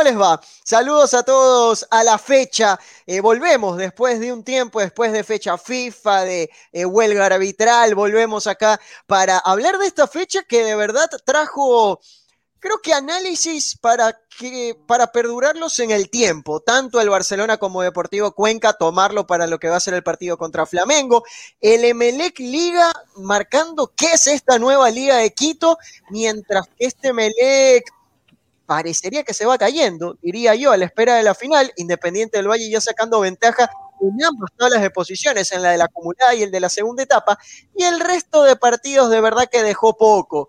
¿Cómo les va? Saludos a todos a la fecha. Eh, volvemos después de un tiempo, después de fecha FIFA, de eh, huelga arbitral, volvemos acá para hablar de esta fecha que de verdad trajo creo que análisis para, que, para perdurarlos en el tiempo, tanto el Barcelona como Deportivo Cuenca, tomarlo para lo que va a ser el partido contra Flamengo, el Emelec Liga marcando qué es esta nueva Liga de Quito, mientras que este Emelec parecería que se va cayendo, diría yo, a la espera de la final, Independiente del Valle ya sacando ventaja en ambas tablas de posiciones, en la de la acumulada y el de la segunda etapa, y el resto de partidos de verdad que dejó poco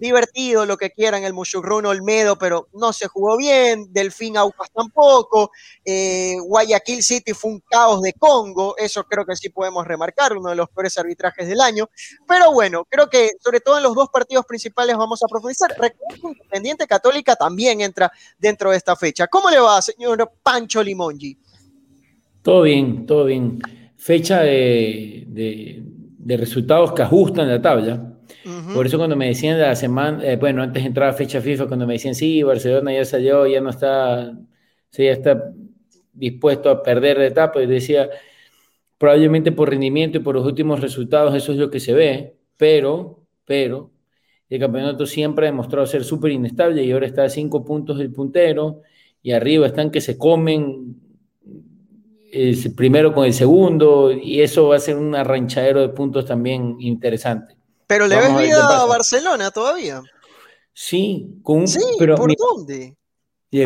divertido, lo que quieran, el Mushugrun Olmedo, pero no se jugó bien, Delfín Aucas tampoco, eh, Guayaquil City fue un caos de Congo, eso creo que sí podemos remarcar, uno de los peores arbitrajes del año, pero bueno, creo que sobre todo en los dos partidos principales vamos a profundizar. Recuerdo Independiente Católica también entra dentro de esta fecha. ¿Cómo le va, señor Pancho Limongi? Todo bien, todo bien. Fecha de resultados que ajustan la tabla por eso cuando me decían la semana, eh, bueno, antes de entrar a fecha FIFA, cuando me decían, sí, Barcelona ya salió, ya no está, sí, ya está dispuesto a perder de etapa, y decía, probablemente por rendimiento y por los últimos resultados, eso es lo que se ve, pero, pero, el campeonato siempre ha demostrado ser súper inestable y ahora está a cinco puntos del puntero y arriba están que se comen el primero con el segundo y eso va a ser un arranchadero de puntos también interesante. Pero le ves vida a Barcelona todavía. Sí, con sí, pero ¿por dónde?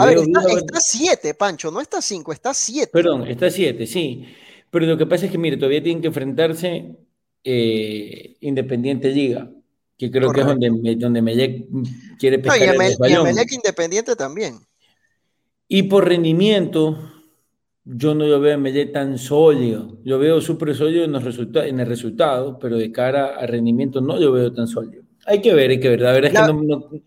A ver, está 7, Pancho, no está 5, está 7. Perdón, está 7, sí. Pero lo que pasa es que, mire, todavía tienen que enfrentarse eh, Independiente Liga, que creo que es donde, donde Melec quiere pescar no, y, el y Melec Independiente también. Y por rendimiento, yo no lo veo en Melec tan sólido. Yo veo súper sólido en, en el resultado, pero de cara a rendimiento no lo veo tan sólido. Hay que ver, hay que ver. La verdad es que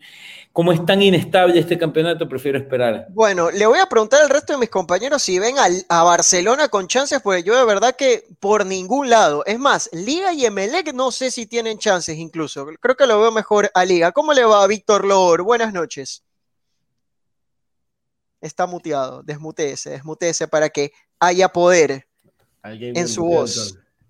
como es tan inestable este campeonato, prefiero esperar. Bueno, le voy a preguntar al resto de mis compañeros si ven a, Barcelona con chances, porque yo de verdad que por ningún lado. Es más, Liga y Emelec no sé si tienen chances incluso. Creo que lo veo mejor a Liga. ¿Cómo le va, Víctor Lor? Buenas noches está muteado, desmuteese, desmuteese para que haya poder en su voz.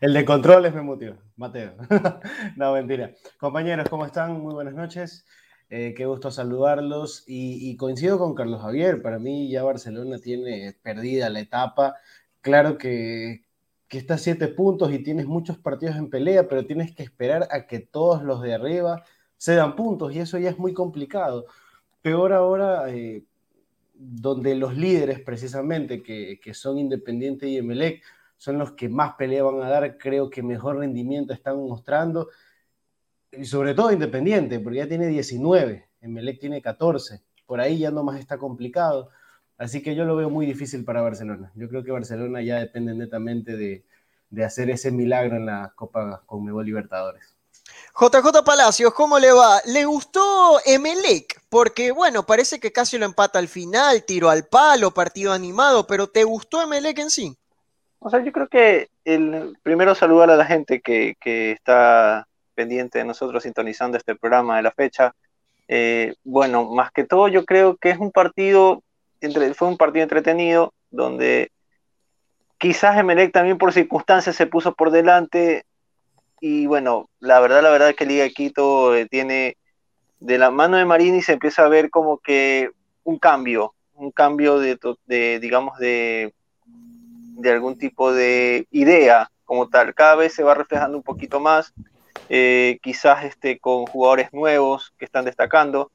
El, de controles me muteó, Mateo. no, mentira. Compañeros, ¿cómo están? Muy buenas noches. Eh, qué gusto saludarlos. Y, coincido con Carlos Javier. Para mí ya Barcelona tiene perdida la etapa. Claro que, que está a siete puntos y tienes muchos partidos en pelea, pero tienes que esperar a que todos los de arriba se dan puntos y eso ya es muy complicado. Peor ahora, eh, donde los líderes precisamente, que, son Independiente y Emelec, son los que más pelea van a dar, creo que mejor rendimiento están mostrando, y sobre todo Independiente, porque ya tiene 19, Emelec tiene 14, por ahí ya no más está complicado, así que yo lo veo muy difícil para Barcelona. Yo creo que Barcelona ya depende netamente de, de hacer ese milagro en la Copa Conmebol Libertadores. JJ Palacios, ¿cómo le va? ¿Le gustó Emelec? Porque, bueno, parece que casi lo empata al final, tiro al palo, partido animado, pero ¿te gustó Emelec en sí? O sea, yo creo que el primero saludar a la gente que, está pendiente de nosotros sintonizando este programa de la fecha. Eh, bueno, más que todo yo creo que es un partido, entre, fue un partido entretenido, donde quizás Emelec también por circunstancias se puso por delante, y bueno, la verdad, la verdad que Liga de Quito eh, tiene de la mano de Marini se empieza a ver como que un cambio, un cambio de, de digamos, de, de algún tipo de idea como tal. Cada vez se va reflejando un poquito más, eh, quizás este, con jugadores nuevos que están destacando.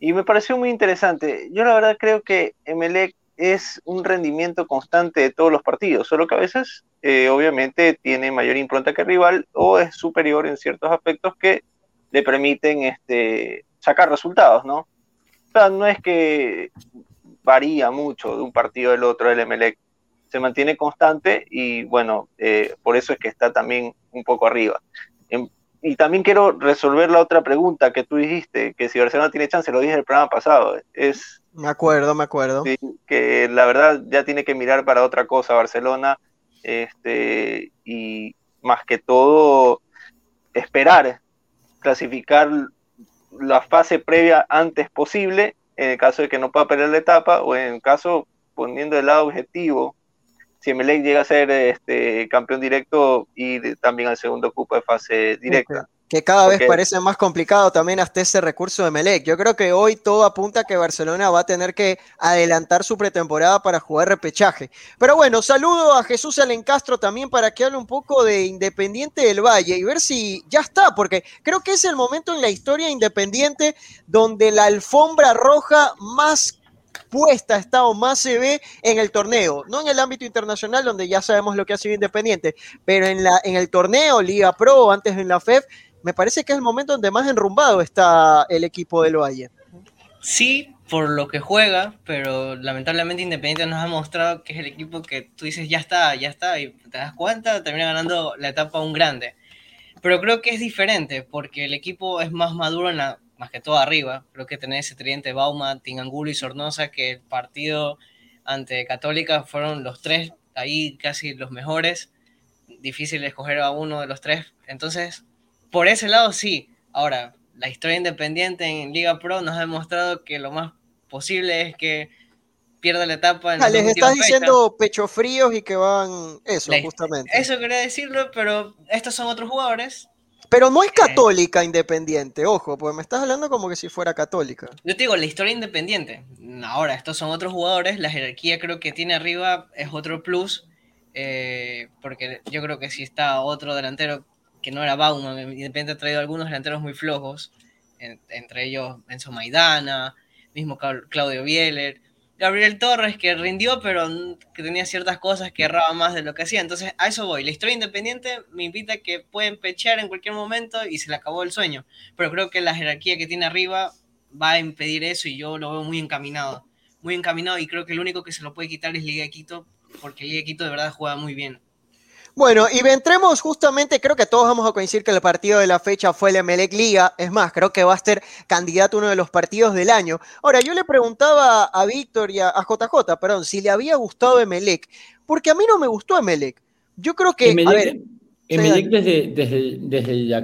Y me pareció muy interesante. Yo la verdad creo que Emelec es un rendimiento constante de todos los partidos, solo que a veces eh, obviamente tiene mayor impronta que el rival o es superior en ciertos aspectos que le permiten este, sacar resultados, ¿no? O sea, no es que varía mucho de un partido al otro el Emelec, se mantiene constante y bueno, eh, por eso es que está también un poco arriba. Y también quiero resolver la otra pregunta que tú dijiste, que si Barcelona tiene chance, lo dije el programa pasado, es... Me acuerdo, me acuerdo. que la verdad ya tiene que mirar para otra cosa Barcelona este, y más que todo esperar clasificar la fase previa antes posible, en el caso de que no pueda perder la etapa, o en el caso, poniendo el lado objetivo, si Emelec llega a ser este, campeón directo y también al segundo cupo de fase directa que cada vez parece más complicado también hasta ese recurso de Melec. Yo creo que hoy todo apunta a que Barcelona va a tener que adelantar su pretemporada para jugar repechaje. Pero bueno, saludo a Jesús Alencastro también para que hable un poco de Independiente del Valle y ver si ya está, porque creo que es el momento en la historia Independiente donde la alfombra roja más puesta está o más se ve en el torneo, no en el ámbito internacional donde ya sabemos lo que ha sido Independiente, pero en, la, en el torneo, Liga Pro, antes en la FEF, me parece que es el momento donde más enrumbado está el equipo del Valle. Sí, por lo que juega, pero lamentablemente Independiente nos ha mostrado que es el equipo que tú dices ya está, ya está, y te das cuenta, termina ganando la etapa un grande. Pero creo que es diferente, porque el equipo es más maduro en la, más que todo arriba. Creo que tener ese tridente Bauma, Tingangulo y Sornosa, que el partido ante Católica fueron los tres ahí casi los mejores. Difícil escoger a uno de los tres. Entonces, por ese lado sí. Ahora, la historia independiente en Liga Pro nos ha demostrado que lo más posible es que pierda la etapa. En ah, les estás diciendo pecho fríos y que van eso, justamente. Eso quería decirlo, pero estos son otros jugadores. Pero no es eh. católica independiente, ojo, porque me estás hablando como que si fuera católica. Yo te digo, la historia independiente. Ahora, estos son otros jugadores, la jerarquía creo que tiene arriba es otro plus, eh, porque yo creo que si está otro delantero que no era Bauman, Independiente ha traído algunos delanteros muy flojos, entre ellos Enzo Maidana, mismo Claudio Bieler, Gabriel Torres, que rindió, pero que tenía ciertas cosas que erraba más de lo que hacía. Entonces, a eso voy. La historia independiente me invita a que pueden pechear en cualquier momento y se le acabó el sueño. Pero creo que la jerarquía que tiene arriba va a impedir eso y yo lo veo muy encaminado. Muy encaminado y creo que el único que se lo puede quitar es Liga Quito, porque Liga de Quito de verdad juega muy bien. Bueno, y entremos justamente, creo que todos vamos a coincidir que el partido de la fecha fue el Emelec Liga, es más, creo que va a ser candidato a uno de los partidos del año. Ahora, yo le preguntaba a Víctor y a, JJ, perdón, si le había gustado Emelec, porque a mí no me gustó Emelec. Yo creo que, Emelec, a ver, Emelec desde, desde, desde, la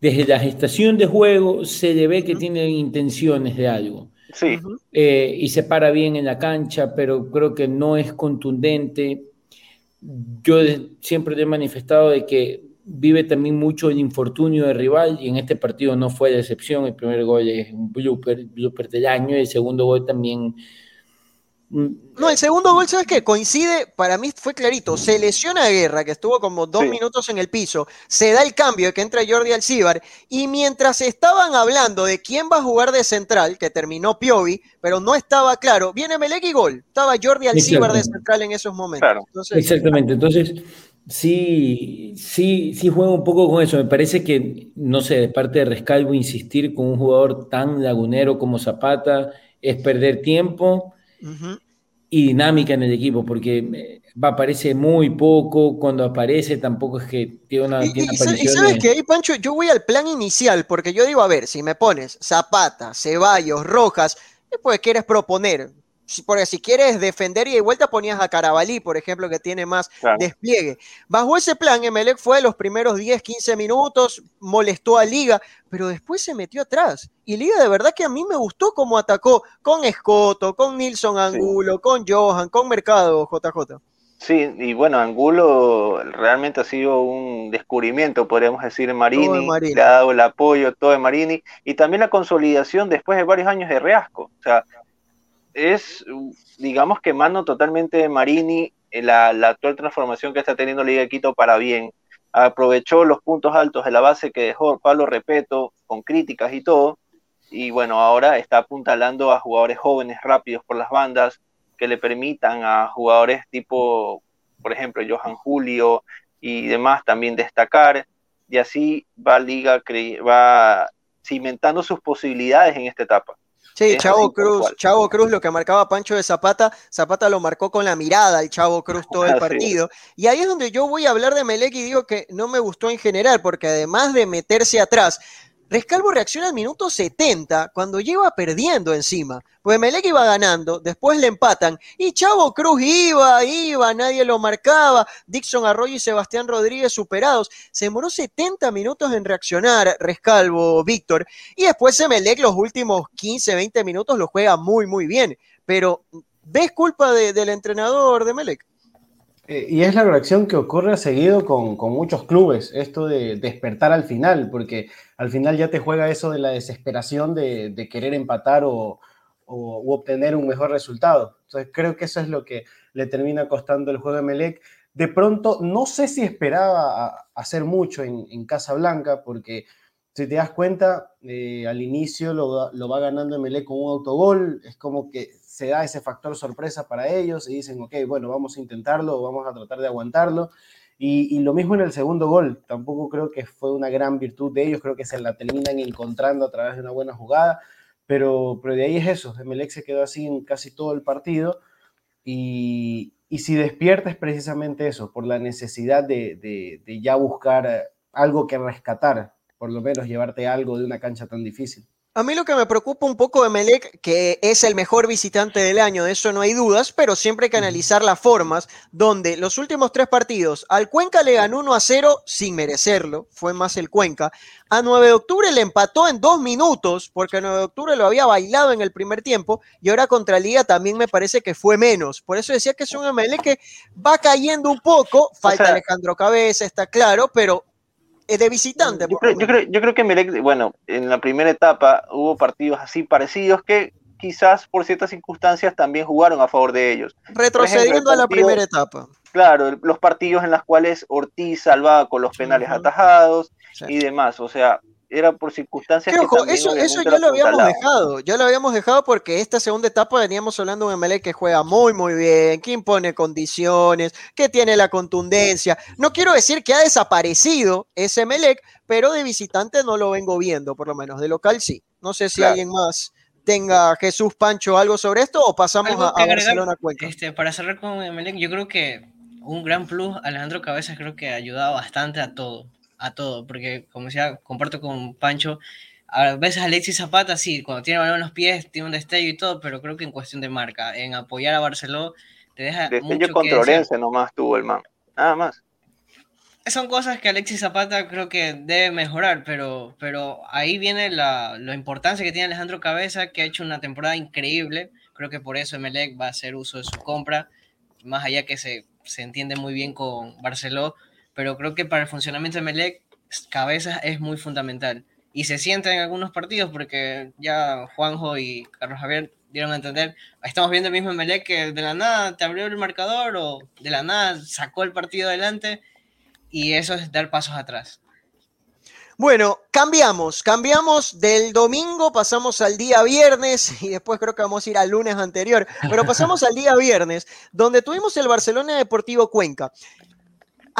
desde la gestación de juego se le ve que tiene intenciones de algo. Sí. Eh, y se para bien en la cancha, pero creo que no es contundente yo siempre he manifestado de que vive también mucho el infortunio del rival y en este partido no fue la excepción. El primer gol es un blooper, blooper del año y el segundo gol también no, el segundo gol, ¿sabes qué? Coincide, para mí fue clarito, se lesiona a Guerra, que estuvo como dos minutos en el piso, se da el cambio de que entra Jordi Alcibar, y mientras estaban hablando de quién va a jugar de central, que terminó Piovi, pero no estaba claro, viene Melec y gol, estaba Jordi Alcibar de central en esos momentos. Exactamente, entonces sí, sí, sí juega un poco con eso, me parece que, no sé, de parte de Rescalvo insistir con un jugador tan lagunero como Zapata es perder tiempo y dinámica en el equipo, porque eh, aparece muy poco, cuando aparece tampoco es que tiene una, y, sabes que ahí, Pancho, yo voy al plan inicial, porque yo digo, a ver, si me pones Zapata, Ceballos, Rojas, pues quieres proponer, porque si quieres defender y de vuelta ponías a Carabalí, por ejemplo, que tiene más despliegue. Bajo ese plan, Emelec fue los primeros 10, 15 minutos, molestó a Liga, pero después se metió atrás. Y Liga de verdad que a mí me gustó cómo atacó con Escoto, con Nilson Angulo, con Johan, con Mercado, JJ. Sí, y bueno, Angulo realmente ha sido un descubrimiento, podríamos decir, en Marini, Marini, le ha dado el apoyo todo de Marini, y también la consolidación después de varios años de Reasco. O sea, es, digamos que mano totalmente de Marini la, la actual transformación que está teniendo Liga de Quito para bien. Aprovechó los puntos altos de la base que dejó Pablo Repeto, con críticas y todo, y bueno, ahora está apuntalando a jugadores jóvenes rápidos por las bandas que le permitan a jugadores tipo, por ejemplo, Johan Julio y demás también destacar, y así va Liga va cimentando sus posibilidades en esta etapa. Sí, Chavo Cruz, Chavo Cruz, lo que marcaba Pancho de Zapata, Zapata lo marcó con la mirada el Chavo Cruz todo el partido. Y ahí es donde yo voy a hablar de Melec y digo que no me gustó en general, porque además de meterse atrás, Rescalvo reacciona al minuto 70 cuando lleva perdiendo encima. Pues Melec iba ganando, después le empatan y Chavo Cruz iba, iba, nadie lo marcaba. Dixon Arroyo y Sebastián Rodríguez superados. Se demoró 70 minutos en reaccionar Rescalvo Víctor y después Melec los últimos 15, 20 minutos lo juega muy, muy bien. Pero ¿ves culpa del entrenador de Melec? Eh, y es la reacción que ocurre seguido con, muchos clubes, esto de despertar al final, porque al final ya te juega eso de la desesperación de, querer empatar o, obtener un mejor resultado. Entonces creo que eso es lo que le termina costando el juego de Melec. De pronto, no sé si esperaba hacer mucho en, en Casablanca, porque si te das cuenta, eh, al inicio lo, lo, va ganando Melec con un autogol, es como que se da ese factor sorpresa para ellos y dicen, ok, bueno, vamos a intentarlo, vamos a tratar de aguantarlo. Y, lo mismo en el segundo gol, tampoco creo que fue una gran virtud de ellos, creo que se la terminan encontrando a través de una buena jugada, pero, pero de ahí es eso, Emelec se quedó así en casi todo el partido y, y si despierta es precisamente eso, por la necesidad de, de, de ya buscar algo que rescatar, por lo menos llevarte algo de una cancha tan difícil. A mí lo que me preocupa un poco de Melec, que es el mejor visitante del año, de eso no hay dudas, pero siempre hay que analizar las formas, donde los últimos tres partidos, al Cuenca le ganó 1 a 0 sin merecerlo, fue más el Cuenca. A 9 de octubre le empató en dos minutos, porque a 9 de octubre lo había bailado en el primer tiempo, y ahora contra Liga también me parece que fue menos. Por eso decía que es un Melec que va cayendo un poco, falta Alejandro Cabeza, está claro, pero es de visitante. Yo creo, yo creo, que Melec, bueno, en la primera etapa hubo partidos así parecidos que quizás por ciertas circunstancias también jugaron a favor de ellos. Retrocediendo a la primera etapa. Claro, los partidos en los cuales Ortiz salvaba con los penales atajados y demás. O sea, era por circunstancias que ojo, eso, eso ya lo habíamos dejado, ya lo habíamos dejado porque esta segunda etapa veníamos hablando de un MLE que juega muy muy bien, que impone condiciones, que tiene la contundencia. No quiero decir que ha desaparecido ese Melec, pero de visitante no lo vengo viendo, por lo menos de local sí. No sé si alguien más tenga Jesús Pancho algo sobre esto o pasamos a, Barcelona Cuenca. Este, para cerrar con Melec, yo creo que un gran plus Alejandro Cabezas creo que ha ayudado bastante a todo a todo, porque como decía, comparto con Pancho, a veces Alexis Zapata sí, cuando tiene balón en los pies, tiene un destello y todo, pero creo que en cuestión de marca, en apoyar a Barcelona, te deja destello mucho contra Orense nomás tuvo el man, nada más. Son cosas que Alexis Zapata creo que debe mejorar, pero, pero ahí viene la, la importancia que tiene Alejandro Cabeza, que ha hecho una temporada increíble. Creo que por eso Emelec va a hacer uso de su compra, más allá que se, se entiende muy bien con Barcelona pero creo que para el funcionamiento de Melec, cabeza es muy fundamental. Y se siente en algunos partidos porque ya Juanjo y Carlos Javier dieron a entender, estamos viendo el mismo Melec que de la nada te abrió el marcador o de la nada sacó el partido adelante y eso es dar pasos atrás. Bueno, cambiamos, cambiamos del domingo, pasamos al día viernes y después creo que vamos a ir al lunes anterior, pero pasamos al día viernes, donde tuvimos el Barcelona Deportivo Cuenca.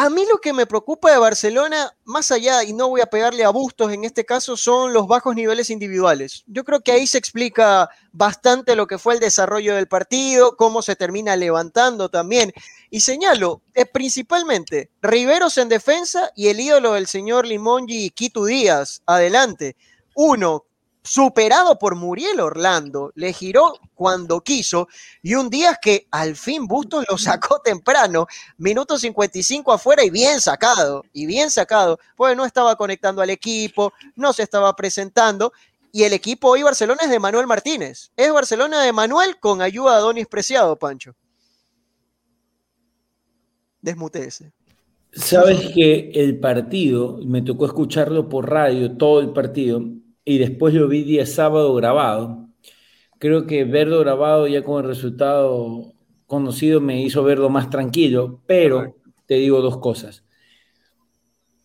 A mí lo que me preocupa de Barcelona, más allá, y no voy a pegarle a Bustos en este caso, son los bajos niveles individuales. Yo creo que ahí se explica bastante lo que fue el desarrollo del partido, cómo se termina levantando también. Y señalo, eh, principalmente Riveros en defensa y el ídolo del señor Limongi, Quito Díaz, adelante. Uno, superado por Muriel Orlando, le giró cuando quiso y un día que al fin Bustos lo sacó temprano, minuto 55 afuera y bien sacado, y bien sacado, pues no estaba conectando al equipo, no se estaba presentando y el equipo hoy Barcelona es de Manuel Martínez, es Barcelona de Manuel con ayuda de Donis Preciado, Pancho. Desmutece. Sabes que el partido, me tocó escucharlo por radio, todo el partido, y después lo vi día sábado grabado. Creo que verlo grabado ya con el resultado conocido me hizo verlo más tranquilo, pero te digo dos cosas.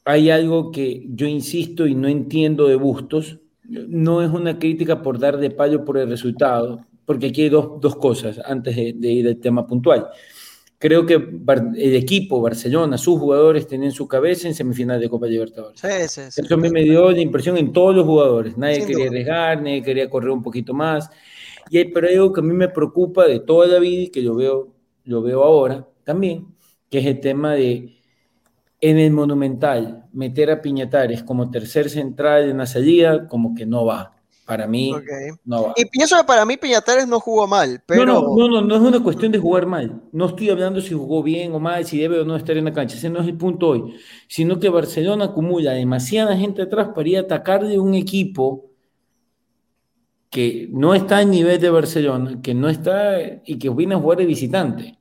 Hay algo que yo insisto y no entiendo de Bustos. No es una crítica por dar de palo por el resultado, porque aquí hay dos, dos cosas antes de, de ir al tema puntual creo que el equipo, Barcelona, sus jugadores tenían su cabeza en semifinal de Copa Libertadores. Eso a mí me dio la impresión en todos los jugadores. Nadie quería arriesgar, nadie quería correr un poquito más. Y hay, pero hay algo que a mí me preocupa de toda la vida y que yo veo, lo veo ahora también, que es el tema de En el Monumental, meter a Piñatares como tercer central en la salida, como que no va. Para mí, no va. Y pienso que para mí Piñatares no jugó mal, pero... No, no, no, no, es una cuestión de jugar mal. No estoy hablando si jugó bien o mal, si debe o no estar en la cancha. Ese no es el punto hoy. Sino que Barcelona acumula demasiada gente atrás para ir a atacar de un equipo que no está en nivel de Barcelona, que no está y que viene a jugar de visitante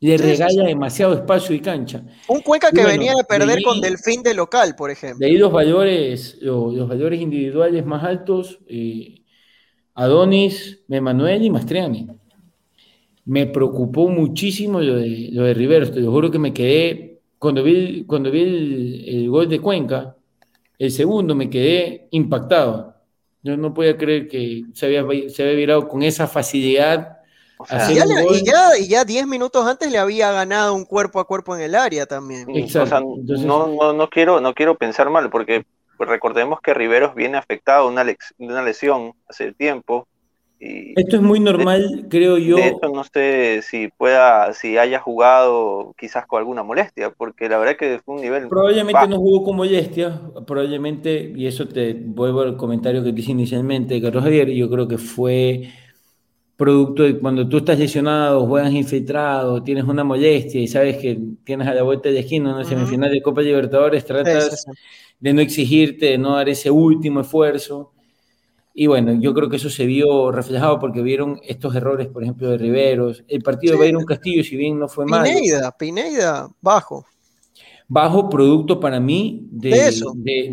le regala demasiado espacio y cancha. Un Cuenca que venía de perder con Delfín de local, por ejemplo. De ahí los valores, los, valores individuales más altos, eh, Adonis, Emanuel y Mastriani. Me preocupó muchísimo lo de, lo de Rivero, te lo juro que me quedé, cuando vi, cuando vi el, gol de Cuenca, el segundo me quedé impactado. Yo no podía creer que se había, se había virado con esa facilidad y, ya, 10 minutos antes le había ganado un cuerpo a cuerpo en el área también. no, no, quiero, no quiero pensar mal, porque recordemos que Riveros viene afectado de una, una lesión hace tiempo. Y Esto es muy normal, creo yo. De no sé si pueda, si haya jugado quizás con alguna molestia, porque la verdad que fue un nivel. Probablemente no jugó con molestia, probablemente, y eso te vuelvo al comentario que te hice inicialmente, Carlos Javier, yo creo que fue producto de cuando tú estás lesionado, juegas infiltrado, tienes una molestia y sabes que tienes a la vuelta de esquina una semifinal de Copa Libertadores, tratas de no exigirte, de no dar ese último esfuerzo. Y bueno, yo creo que eso se vio reflejado porque vieron estos errores, por ejemplo, de Riveros. El partido de Bayron Castillo, si bien no fue mal. Pineida, Pineida, bajo. Bajo producto para mí de,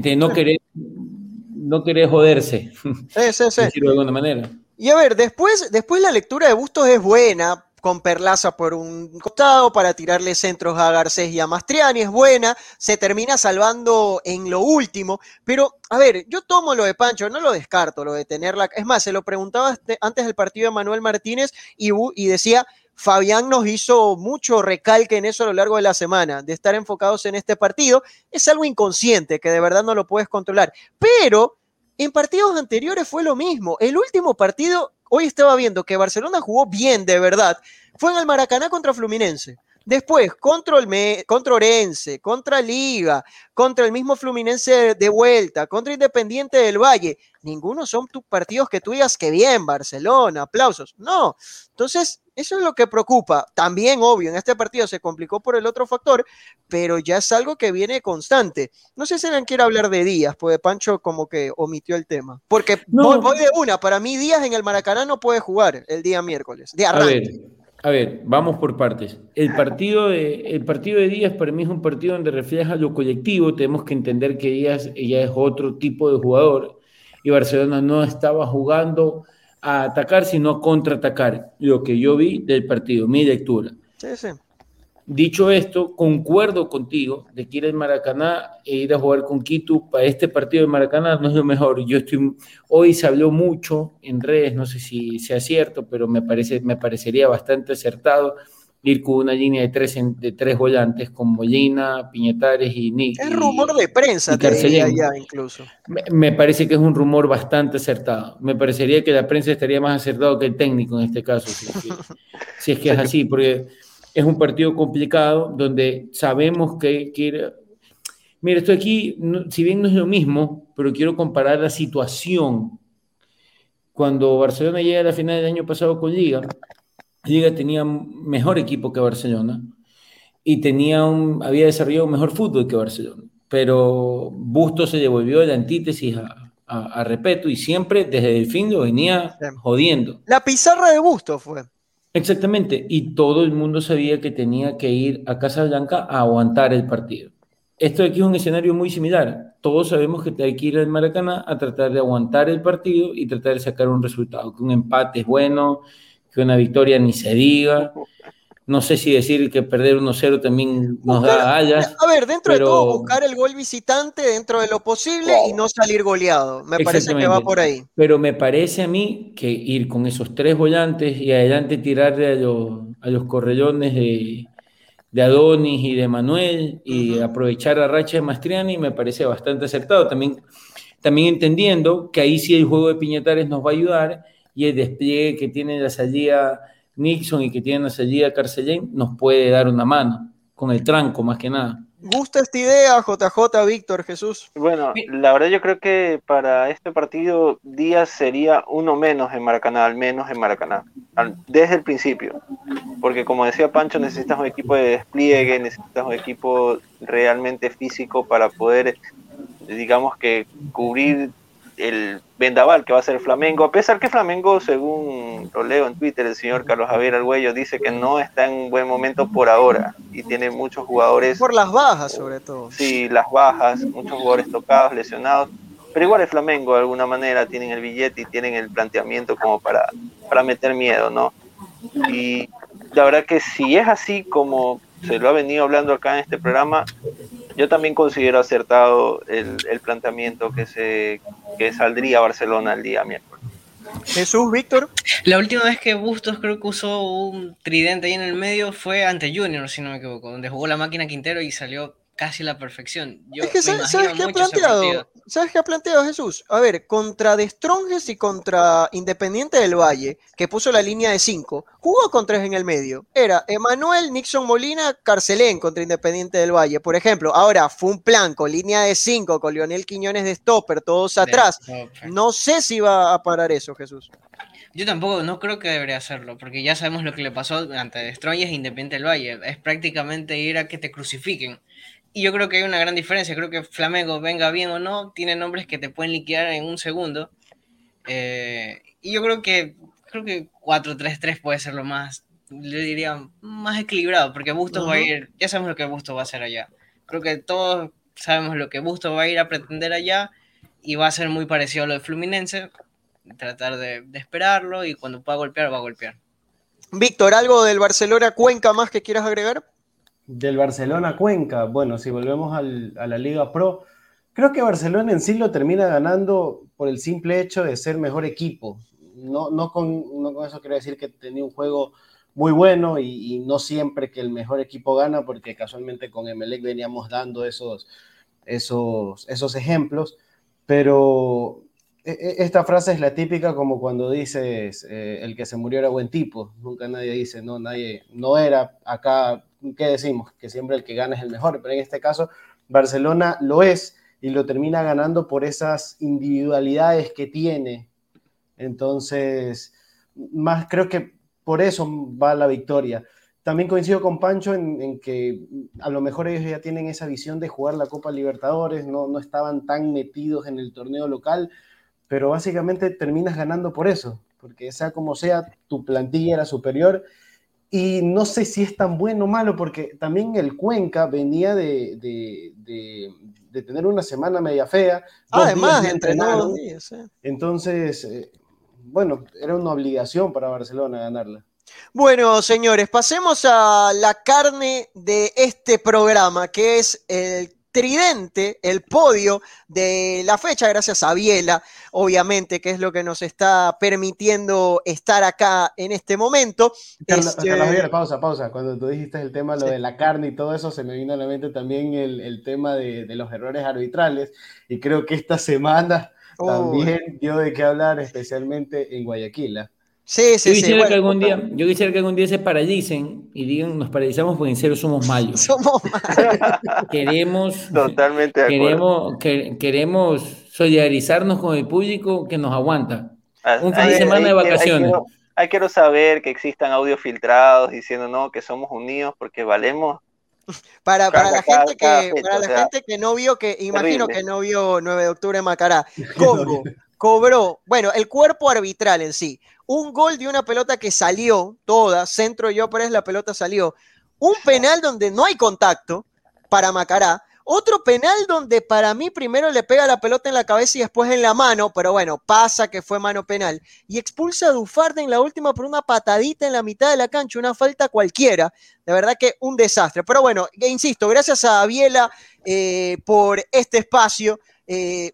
de, no querer no querer joderse. Sí, sí, sí. de alguna manera. Y a ver, después, después la lectura de Bustos es buena, con Perlaza por un costado para tirarle centros a Garcés y a Mastriani, es buena, se termina salvando en lo último, pero a ver, yo tomo lo de Pancho, no lo descarto, lo de tenerla, es más, se lo preguntaba antes del partido de Manuel Martínez y, y decía, Fabián nos hizo mucho recalque en eso a lo largo de la semana, de estar enfocados en este partido, es algo inconsciente que de verdad no lo puedes controlar, pero en partidos anteriores fue lo mismo. El último partido, hoy estaba viendo que Barcelona jugó bien de verdad, fue en el Maracaná contra Fluminense. Después, contra, el contra Orense, contra Liga, contra el mismo Fluminense de vuelta, contra Independiente del Valle. Ninguno son tus partidos que tú digas que bien, Barcelona, aplausos. No. Entonces, eso es lo que preocupa. También, obvio, en este partido se complicó por el otro factor, pero ya es algo que viene constante. No sé si alguien quiere hablar de Díaz, pues Pancho como que omitió el tema. Porque voy, de una, para mí Díaz en el Maracaná no puede jugar el día miércoles, de A ver, a ver, vamos por partes. El partido, de, el partido de Díaz para mí es un partido donde refleja lo colectivo. Tenemos que entender que Díaz ya es otro tipo de jugador y Barcelona no estaba jugando a atacar, sino a contraatacar. Lo que yo vi del partido, mi lectura. Sí, sí. Dicho esto, concuerdo contigo de que ir al Maracaná e ir a jugar con Quito para este partido de Maracaná no es lo mejor. Yo estoy, hoy se habló mucho en redes, no sé si sea cierto, pero me, parece, me parecería bastante acertado ir con una línea de tres, de tres volantes con Molina, Piñetares y Nick. Es rumor de prensa, te diría ya incluso. Me, parece que es un rumor bastante acertado. Me parecería que la prensa estaría más acertado que el técnico en este caso, si, es que es así, porque es un partido complicado donde sabemos que, que Mira, esto aquí, si bien no es lo mismo, pero quiero comparar la situación. Cuando Barcelona llega a la final del año pasado con Liga, Liga tenía mejor equipo que Barcelona y tenía un, había desarrollado un mejor fútbol que Barcelona. Pero Busto se devolvió de la antítesis a, a, Repeto y siempre desde el fin lo venía jodiendo. La pizarra de Busto fue. Exactamente, y todo el mundo sabía que tenía que ir a Casablanca a aguantar el partido. Esto aquí es un escenario muy similar. Todos sabemos que hay que ir al Maracaná a tratar de aguantar el partido y tratar de sacar un resultado, que un empate es bueno, que una victoria ni se diga. No sé si decir que perder 1-0 también nos da alas. A ver, dentro de todo, buscar el gol visitante dentro de lo posible y no salir goleado. Me parece que va por ahí. Pero me parece a mí que ir con esos tres volantes y adelante tirarle a los, a los correllones de, de Adonis y de Manuel y aprovechar a racha de Mastriani me parece bastante acertado. También, también entendiendo que ahí sí el juego de Piñatares nos va a ayudar y el despliegue que tiene la salida Nixon y que tiene la salida Carcellén nos puede dar una mano, con el tranco más que nada. gusta esta idea, JJ, Víctor, Jesús? Bueno, la verdad yo creo que para este partido Díaz sería uno menos en Maracaná, al menos en Maracaná, desde el principio. Porque como decía Pancho, necesitas un equipo de despliegue, necesitas un equipo realmente físico para poder, digamos que, cubrir el vendaval que va a ser Flamengo, a pesar que Flamengo, según lo leo en Twitter, el señor Carlos Javier Arguello dice que no está en buen momento por ahora y tiene muchos jugadores. Por las bajas, sobre todo. Sí, las bajas, muchos jugadores tocados, lesionados. Pero igual el Flamengo, de alguna manera, tienen el billete y tienen el planteamiento como para, para meter miedo, ¿no? Y la verdad que si es así como se lo ha venido hablando acá en este programa, yo también considero acertado el, planteamiento que se que saldría Barcelona el día miércoles. Jesús, Víctor. La última vez que Bustos creo que usó un tridente ahí en el medio fue ante Junior, si no me equivoco, donde jugó la máquina Quintero y salió casi la perfección. Yo es que, ¿sabes, qué ha planteado? ¿Sabes qué ha planteado Jesús? A ver, contra De Stronges y contra Independiente del Valle, que puso la línea de 5, jugó con tres en el medio. Era Emanuel, Nixon Molina, Carcelén contra Independiente del Valle, por ejemplo. Ahora, fue un plan con línea de 5, con Lionel Quiñones de stopper, todos atrás. No sé si va a parar eso, Jesús. Yo tampoco, no creo que debería hacerlo, porque ya sabemos lo que le pasó ante Destroyers e Independiente del Valle. Es prácticamente ir a que te crucifiquen. Y yo creo que hay una gran diferencia. Creo que Flamengo, venga bien o no, tiene nombres que te pueden liquidar en un segundo. Eh, y yo creo que creo que 4-3-3 puede ser lo más, le diría, más equilibrado, porque Bustos va a ir, ya sabemos lo que Bustos va a hacer allá. Creo que todos sabemos lo que Bustos va a ir a pretender allá y va a ser muy parecido a lo de Fluminense. Tratar de, de esperarlo y cuando pueda golpear, va a golpear. Víctor, ¿algo del Barcelona Cuenca más que quieras agregar? Del Barcelona Cuenca, bueno, si volvemos a la Liga Pro, creo que Barcelona en sí lo termina ganando por el simple hecho de ser mejor equipo. No, no, con, con eso quiero decir que tenía un juego muy bueno y, no siempre que el mejor equipo gana, porque casualmente con Emelec veníamos dando esos, esos, esos ejemplos, pero e, e, esta frase es la típica como cuando dices eh, el que se murió era buen tipo, nunca nadie dice, no, nadie, no era, acá ¿qué decimos? Que siempre el que gana es el mejor, pero en este caso Barcelona lo es y lo termina ganando por esas individualidades que tiene. Entonces, más creo que por eso va la victoria. También coincido con Pancho en, que a lo mejor ellos ya tienen esa visión de jugar la Copa Libertadores, no, no estaban tan metidos en el torneo local, pero básicamente terminas ganando por eso, porque sea como sea, tu plantilla era superior y no sé si es tan bueno o malo, porque también el Cuenca venía de, tener una semana media fea. Además, entrenaron. Entonces, eh, bueno, era una obligación para Barcelona ganarla. Bueno, señores, pasemos a la carne de este programa, que es el tridente, el podio de la fecha, gracias a Biela, obviamente, que es lo que nos está permitiendo estar acá en este momento. Carlos, este... pausa, pausa. Cuando tú dijiste el tema, lo de la carne y todo eso, se me vino a la mente también el, tema de, los errores arbitrales. Y creo que esta semana también dio de qué hablar, especialmente en Guayaquil. Sí, sí, yo quisiera sí. Que algún día, yo quisiera que algún día se paralicen y digan, nos paralizamos porque en serio somos malos. Somos malos. queremos, Totalmente de queremos, queremos solidarizarnos con el público que nos aguanta. Ah, Un fin de semana de vacaciones. Hay, quiero, saber que existan audios filtrados diciendo no, que somos unidos porque valemos para, para, la, gente que, para la gente que no vio, que imagino que no vio 9 de octubre en Macará, Congo cobró, bueno, el cuerpo arbitral en sí, un gol de una pelota que salió toda, centro yo, pero es la pelota salió, un penal donde no hay contacto para Macará, otro penal donde para mí primero le pega la pelota en la cabeza y después en la mano, pero bueno, pasa que fue mano penal. Y expulsa a Dufarde en la última por una patadita en la mitad de la cancha, una falta cualquiera. De verdad que un desastre. Pero bueno, insisto, gracias a Biela eh, por este espacio. Eh,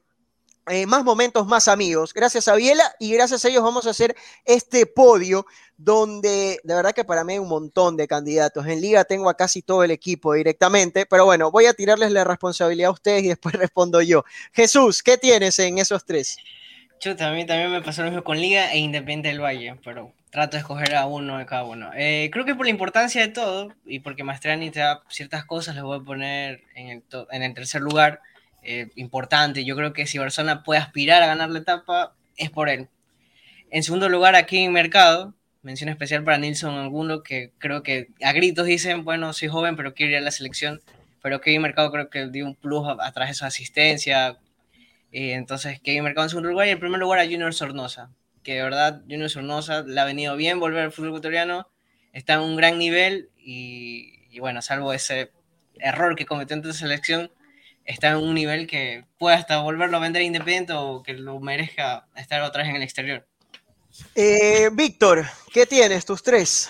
eh, más momentos, más amigos. Gracias a Biela y gracias a ellos vamos a hacer este podio donde de verdad que para mí hay un montón de candidatos. En liga tengo a casi todo el equipo directamente, pero bueno, voy a tirarles la responsabilidad a ustedes y después respondo yo. Jesús, ¿qué tienes en esos tres? A mí también me pasó lo mismo con Liga e Independiente del Valle, pero trato de escoger a uno de cada uno. Eh, creo que por la importancia de todo y porque Mastriani te da ciertas cosas, les voy a poner en el, en el tercer lugar. Eh, importante, yo creo que si Barcelona puede aspirar a ganar la etapa, es por él. En segundo lugar, aquí en Mercado, mención especial para Nilson Angulo, que creo que a gritos dicen, bueno, soy joven, pero quiero ir a la selección. Pero Kevin Mercado creo que dio un plus a, través de su asistencia, eh, entonces, Kevin Mercado en segundo lugar y en primer lugar a Junior Sornosa, que de verdad Junior Sornosa le ha venido bien volver al fútbol ecuatoriano, está en un gran nivel y, bueno, salvo ese error que cometió en la selección, está en un nivel que puede hasta volverlo a vender independiente o que lo merezca estar otra vez en el exterior. Eh, Víctor, ¿qué tienes tus tres?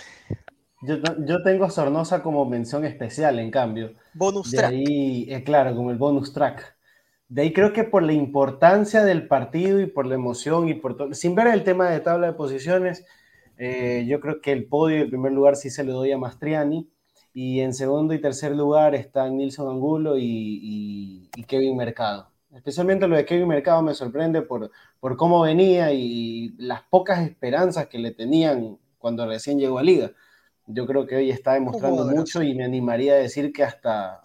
Yo, yo, tengo a Sornosa como mención especial, en cambio. Bonus track. Ahí, eh, claro, como el bonus track. De ahí creo que por la importancia del partido y por la emoción y por todo, sin ver el tema de tabla de posiciones, eh, yo creo que el podio en primer lugar sí se lo doy a Mastriani y en segundo y tercer lugar están Nilson Angulo y, Kevin Mercado. Especialmente lo de Kevin Mercado me sorprende por, por cómo venía y las pocas esperanzas que le tenían cuando recién llegó a Liga. Yo creo que hoy está demostrando mucho y me animaría a decir que hasta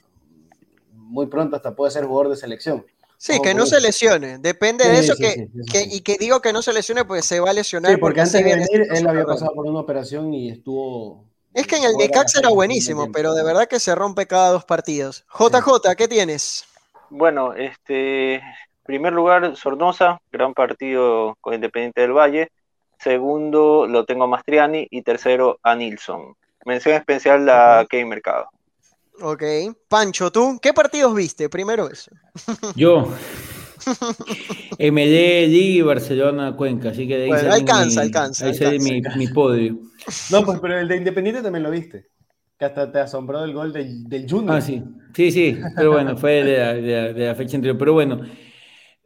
muy pronto hasta puede ser jugador de selección. Sí, que no se lesione. Depende de eso que, y que digo que no se lesione, pues se va a lesionar. Sí, porque, antes de venir él había pasado por una operación y estuvo. Es que en el Necaxa era buenísimo, pero de verdad que se rompe cada dos partidos. JJ, ¿qué tienes? Bueno, este, primer lugar, Sornosa, gran partido con Independiente del Valle. Segundo, lo tengo a Mastriani. Y tercero, a Nilsson. Mención especial a Kevin Mercado. Ok. Pancho, ¿tú qué partidos viste? Primero eso. Yo. MD, y Barcelona, Cuenca, así que de ahí bueno, alcanza, alcanza. Ahí alcanza. Mi, mi, podio. No, pues pero el de Independiente también lo viste. Que hasta te asombró el gol del, del Junior. Ah, sí. Sí, sí. Pero bueno, fue de la, de, la, fecha anterior. Pero bueno,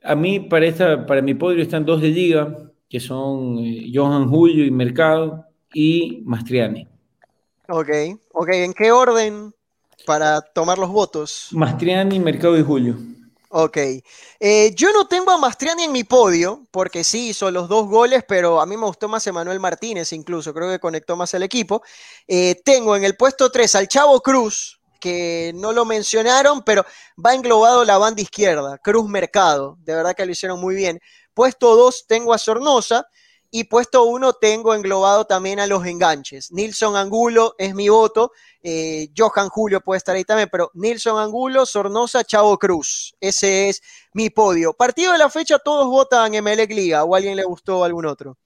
a mí para, esta, para mi podio están dos de liga, que son eh, Johan Julio y Mercado y Mastriani. Ok, ok. ¿En qué orden? para tomar los votos. Mastriani, Mercado y Julio. Ok. Eh, yo no tengo a Mastriani en mi podio, porque sí hizo los dos goles, pero a mí me gustó más Emanuel Martínez incluso, creo que conectó más el equipo. Eh, tengo en el puesto 3 al Chavo Cruz, que no lo mencionaron, pero va englobado la banda izquierda, Cruz Mercado, de verdad que lo hicieron muy bien. Puesto 2 tengo a Sornosa, y puesto uno tengo englobado también a los enganches. Nilson Angulo es mi voto. Eh, Johan Julio puede estar ahí también, pero Nilson Angulo, Sornosa, Chavo Cruz. Ese es mi podio. Partido de la fecha, todos votan Emelec Liga. ¿O a alguien le gustó algún otro?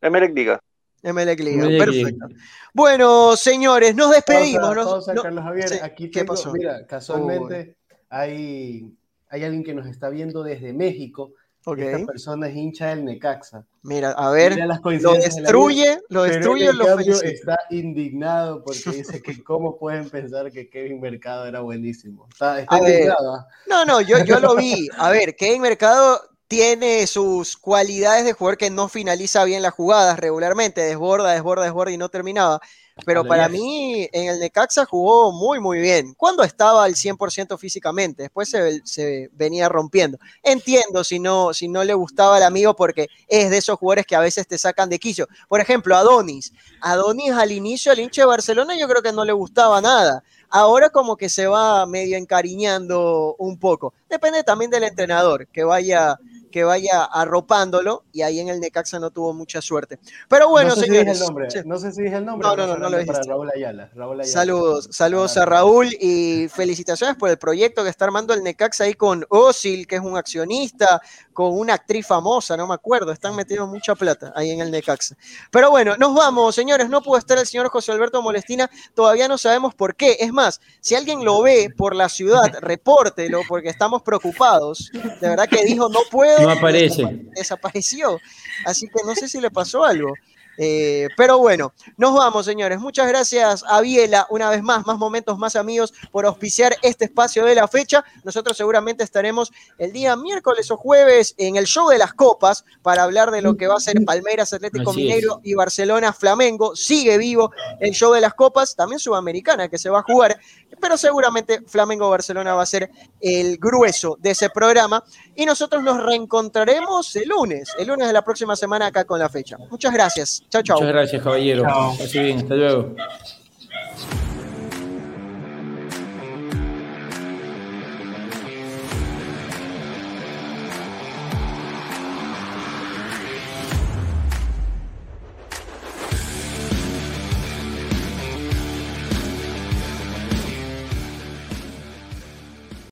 Emelec Liga. Emelec Liga, perfecto. Bueno, señores, nos despedimos. Vamos a, Carlos Javier. Aquí ¿Qué pasó? Mira, casualmente hay, hay alguien que nos está viendo desde México esta persona es hincha del Necaxa. Mira, a ver, lo destruye, lo destruye, lo cambio está indignado porque dice que cómo pueden pensar que Kevin Mercado era buenísimo. Está, indignado. ¿ah? No, no, yo, yo lo vi. A ver, Kevin Mercado tiene sus cualidades de jugador que no finaliza bien las jugadas regularmente, desborda, desborda, desborda y no terminaba. Pero para mí, en el Necaxa jugó muy, muy bien. Cuando estaba al 100% físicamente, después se, venía rompiendo. Entiendo si no, si no le gustaba al amigo, porque es de esos jugadores que a veces te sacan de quicio. Por ejemplo, Adonis. Adonis al inicio, al hincha de Barcelona, yo creo que no le gustaba nada. Ahora como que se va medio encariñando un poco. Depende también del entrenador, que vaya que vaya arropándolo y ahí en el Necaxa no tuvo mucha suerte. Pero bueno, no sé señores. Si el nombre. No sé si dije el nombre. No, no, no, no lo para Raúl Ayala, Raúl Ayala. Saludos, saludos a Raúl y felicitaciones por el proyecto que está armando el Necaxa ahí con Osil, que es un accionista, con una actriz famosa, no me acuerdo, están metiendo mucha plata ahí en el Necaxa. Pero bueno, nos vamos, señores, no pudo estar el señor José Alberto Molestina, todavía no sabemos por qué. Es más, si alguien lo ve por la ciudad, repórtelo porque estamos preocupados. De verdad que dijo, no puedo aparece. Desapareció. Así que no sé si le pasó algo. Eh, pero bueno, nos vamos, señores. Muchas gracias a Biela, una vez más, más momentos, más amigos, por auspiciar este espacio de la fecha. Nosotros seguramente estaremos el día miércoles o jueves en el show de las copas para hablar de lo que va a ser Palmeiras, Atlético Mineiro y Barcelona Flamengo. Sigue vivo el show de las copas, también Sudamericana que se va a jugar, pero seguramente Flamengo Barcelona va a ser el grueso de ese programa. Y nosotros nos reencontraremos el lunes, el lunes de la próxima semana acá con la fecha. Muchas gracias. Chao, chao. Muchas gracias, caballero. Chao. Así bien, hasta luego.